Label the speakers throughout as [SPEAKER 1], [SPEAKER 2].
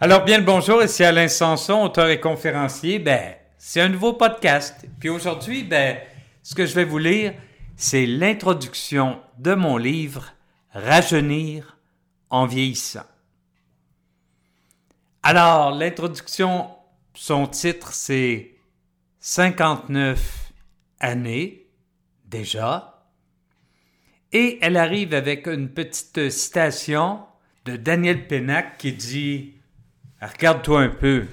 [SPEAKER 1] Alors bien le bonjour, ici Alain Sanson, auteur et conférencier. Ben, c'est un nouveau podcast. Puis aujourd'hui, ben, ce que je vais vous lire, c'est l'introduction de mon livre Rajeunir en vieillissant. Alors, l'introduction, son titre, c'est 59 années déjà. Et elle arrive avec une petite citation de Daniel Pénac qui dit Regarde-toi un peu.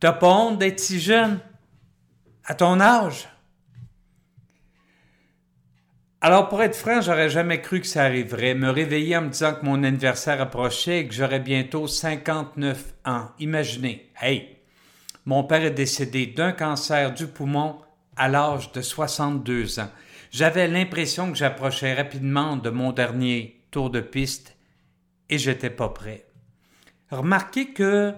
[SPEAKER 1] T'as pas honte d'être si jeune? À ton âge? Alors, pour être franc, j'aurais jamais cru que ça arriverait. Me réveiller en me disant que mon anniversaire approchait et que j'aurais bientôt 59 ans. Imaginez. Hey! Mon père est décédé d'un cancer du poumon à l'âge de 62 ans. J'avais l'impression que j'approchais rapidement de mon dernier tour de piste et j'étais pas prêt. Remarquez que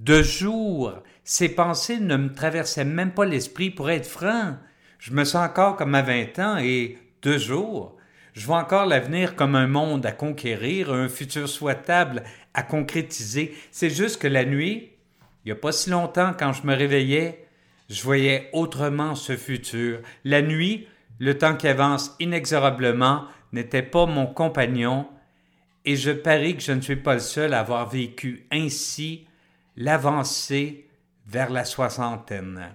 [SPEAKER 1] de jour, ces pensées ne me traversaient même pas l'esprit pour être franc. Je me sens encore comme à 20 ans et de jour, je vois encore l'avenir comme un monde à conquérir, un futur souhaitable à concrétiser. C'est juste que la nuit, il n'y a pas si longtemps, quand je me réveillais, je voyais autrement ce futur. La nuit, le temps qui avance inexorablement, n'était pas mon compagnon, et je parie que je ne suis pas le seul à avoir vécu ainsi l'avancée vers la soixantaine.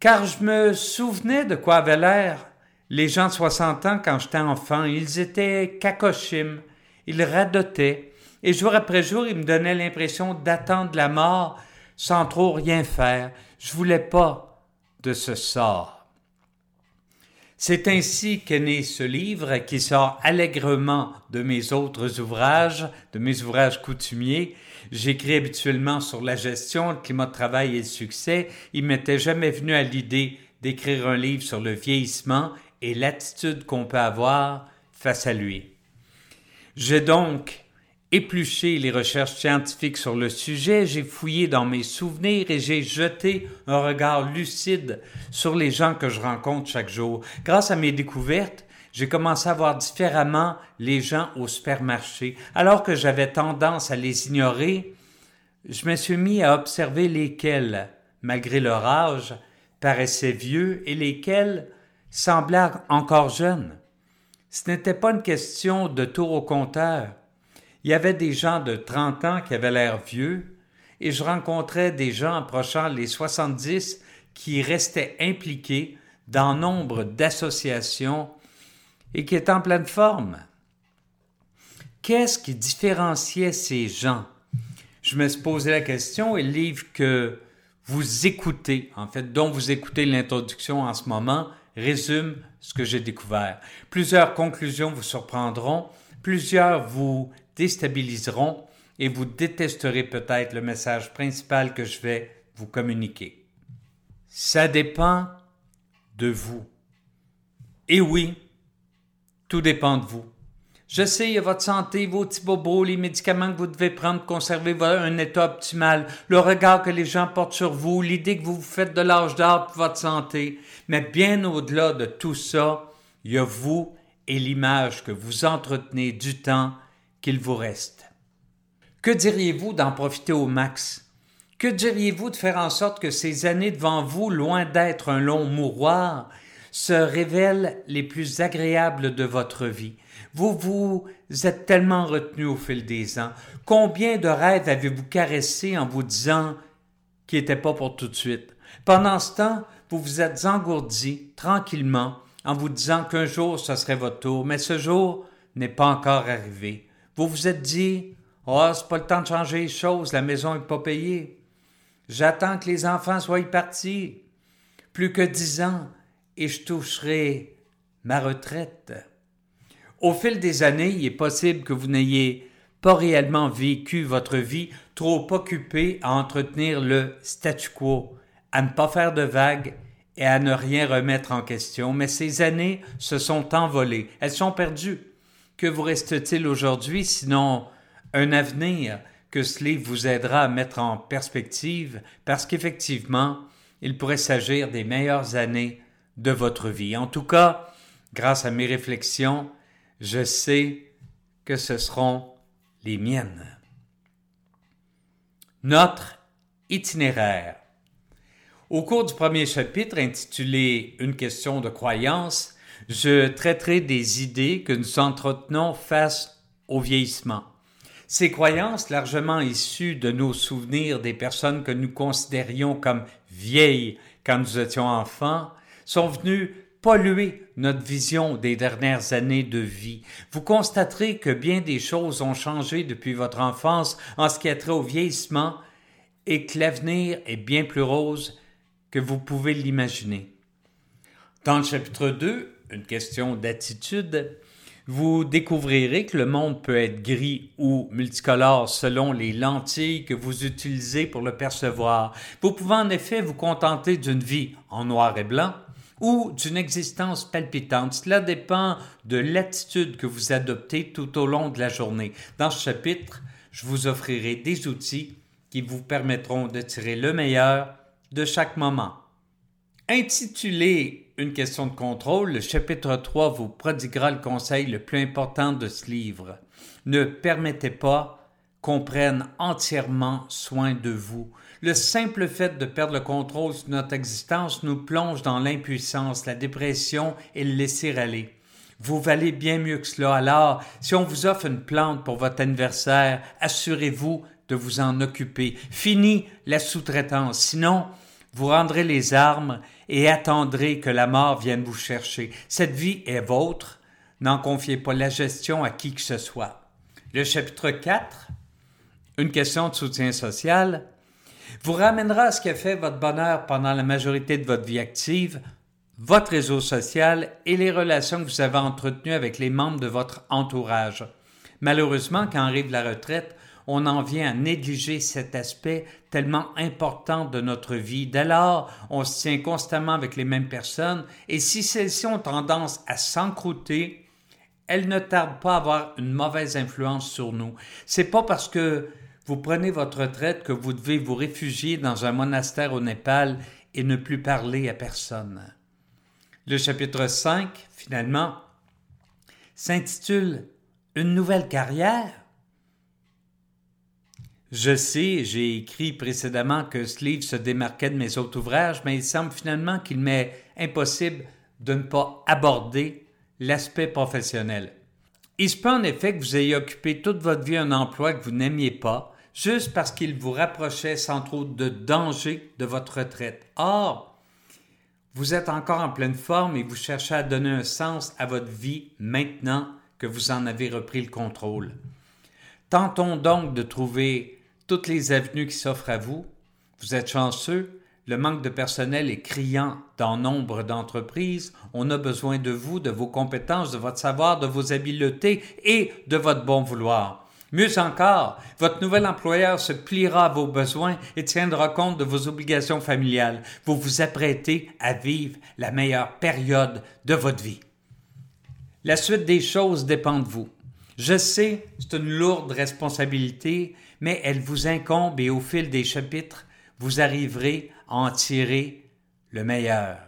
[SPEAKER 1] Car je me souvenais de quoi avaient l'air les gens de 60 ans quand j'étais enfant. Ils étaient cacochimes, ils radotaient, et jour après jour, ils me donnaient l'impression d'attendre la mort sans trop rien faire. Je voulais pas de ce sort. C'est ainsi qu'est né ce livre qui sort allègrement de mes autres ouvrages, de mes ouvrages coutumiers. J'écris habituellement sur la gestion, le climat de travail et le succès. Il m'était jamais venu à l'idée d'écrire un livre sur le vieillissement et l'attitude qu'on peut avoir face à lui. J'ai donc épluché les recherches scientifiques sur le sujet, j'ai fouillé dans mes souvenirs et j'ai jeté un regard lucide sur les gens que je rencontre chaque jour. Grâce à mes découvertes, j'ai commencé à voir différemment les gens au supermarché. Alors que j'avais tendance à les ignorer, je me suis mis à observer lesquels, malgré leur âge, paraissaient vieux et lesquels semblaient encore jeunes. Ce n'était pas une question de tour au compteur il y avait des gens de 30 ans qui avaient l'air vieux, et je rencontrais des gens approchant les 70 qui restaient impliqués dans nombre d'associations et qui étaient en pleine forme. Qu'est-ce qui différenciait ces gens? Je me suis posé la question et le livre que vous écoutez, en fait, dont vous écoutez l'introduction en ce moment, résume ce que j'ai découvert. Plusieurs conclusions vous surprendront, plusieurs vous déstabiliseront et vous détesterez peut-être le message principal que je vais vous communiquer. Ça dépend de vous. Et oui, tout dépend de vous. Je sais, il y a votre santé, vos petits bobos, les médicaments que vous devez prendre pour conserver un état optimal, le regard que les gens portent sur vous, l'idée que vous vous faites de l'âge d'art pour votre santé. Mais bien au-delà de tout ça, il y a vous et l'image que vous entretenez du temps qu'il vous reste. Que diriez-vous d'en profiter au max? Que diriez-vous de faire en sorte que ces années devant vous, loin d'être un long mouroir, se révèlent les plus agréables de votre vie? Vous vous êtes tellement retenu au fil des ans. Combien de rêves avez-vous caressé en vous disant qui n'étaient pas pour tout de suite? Pendant ce temps, vous vous êtes engourdi tranquillement en vous disant qu'un jour ce serait votre tour, mais ce jour n'est pas encore arrivé. Vous vous êtes dit Oh, c'est pas le temps de changer les choses, la maison n'est pas payée. J'attends que les enfants soient partis. Plus que dix ans, et je toucherai ma retraite. Au fil des années, il est possible que vous n'ayez pas réellement vécu votre vie, trop occupé à entretenir le statu quo, à ne pas faire de vagues et à ne rien remettre en question, mais ces années se sont envolées, elles sont perdues. Que vous reste-t-il aujourd'hui sinon un avenir que ce livre vous aidera à mettre en perspective? Parce qu'effectivement, il pourrait s'agir des meilleures années de votre vie. En tout cas, grâce à mes réflexions, je sais que ce seront les miennes. notre itinéraire. Au cours du premier chapitre intitulé Une question de croyance, je traiterai des idées que nous entretenons face au vieillissement. Ces croyances, largement issues de nos souvenirs des personnes que nous considérions comme vieilles quand nous étions enfants, sont venues polluer notre vision des dernières années de vie. Vous constaterez que bien des choses ont changé depuis votre enfance en ce qui a trait au vieillissement et que l'avenir est bien plus rose que vous pouvez l'imaginer. Dans le chapitre 2, une question d'attitude, vous découvrirez que le monde peut être gris ou multicolore selon les lentilles que vous utilisez pour le percevoir. Vous pouvez en effet vous contenter d'une vie en noir et blanc ou d'une existence palpitante. Cela dépend de l'attitude que vous adoptez tout au long de la journée. Dans ce chapitre, je vous offrirai des outils qui vous permettront de tirer le meilleur de chaque moment. Intitulé Une question de contrôle, le chapitre 3 vous prodiguera le conseil le plus important de ce livre. Ne permettez pas qu'on prenne entièrement soin de vous. Le simple fait de perdre le contrôle sur notre existence nous plonge dans l'impuissance, la dépression et le laisser aller. Vous valez bien mieux que cela. Alors, si on vous offre une plante pour votre anniversaire, assurez-vous de vous en occuper. Fini la sous-traitance. Sinon, vous rendrez les armes et attendrez que la mort vienne vous chercher. Cette vie est vôtre. N'en confiez pas la gestion à qui que ce soit. Le chapitre 4, une question de soutien social, vous ramènera à ce qui a fait votre bonheur pendant la majorité de votre vie active, votre réseau social et les relations que vous avez entretenues avec les membres de votre entourage. Malheureusement, quand arrive la retraite, on en vient à négliger cet aspect tellement important de notre vie. Dès lors, on se tient constamment avec les mêmes personnes et si celles-ci ont tendance à s'encrouter, elles ne tardent pas à avoir une mauvaise influence sur nous. C'est pas parce que vous prenez votre retraite que vous devez vous réfugier dans un monastère au Népal et ne plus parler à personne. Le chapitre 5, finalement, s'intitule Une nouvelle carrière je sais, j'ai écrit précédemment que ce livre se démarquait de mes autres ouvrages, mais il semble finalement qu'il m'est impossible de ne pas aborder l'aspect professionnel. Il se peut en effet que vous ayez occupé toute votre vie un emploi que vous n'aimiez pas, juste parce qu'il vous rapprochait sans trop de danger de votre retraite. Or, vous êtes encore en pleine forme et vous cherchez à donner un sens à votre vie maintenant que vous en avez repris le contrôle. Tentons donc de trouver toutes les avenues qui s'offrent à vous. Vous êtes chanceux, le manque de personnel est criant dans nombre d'entreprises. On a besoin de vous, de vos compétences, de votre savoir, de vos habiletés et de votre bon vouloir. Mieux encore, votre nouvel employeur se pliera à vos besoins et tiendra compte de vos obligations familiales. Vous vous apprêtez à vivre la meilleure période de votre vie. La suite des choses dépend de vous. Je sais, c'est une lourde responsabilité, mais elle vous incombe et au fil des chapitres, vous arriverez à en tirer le meilleur.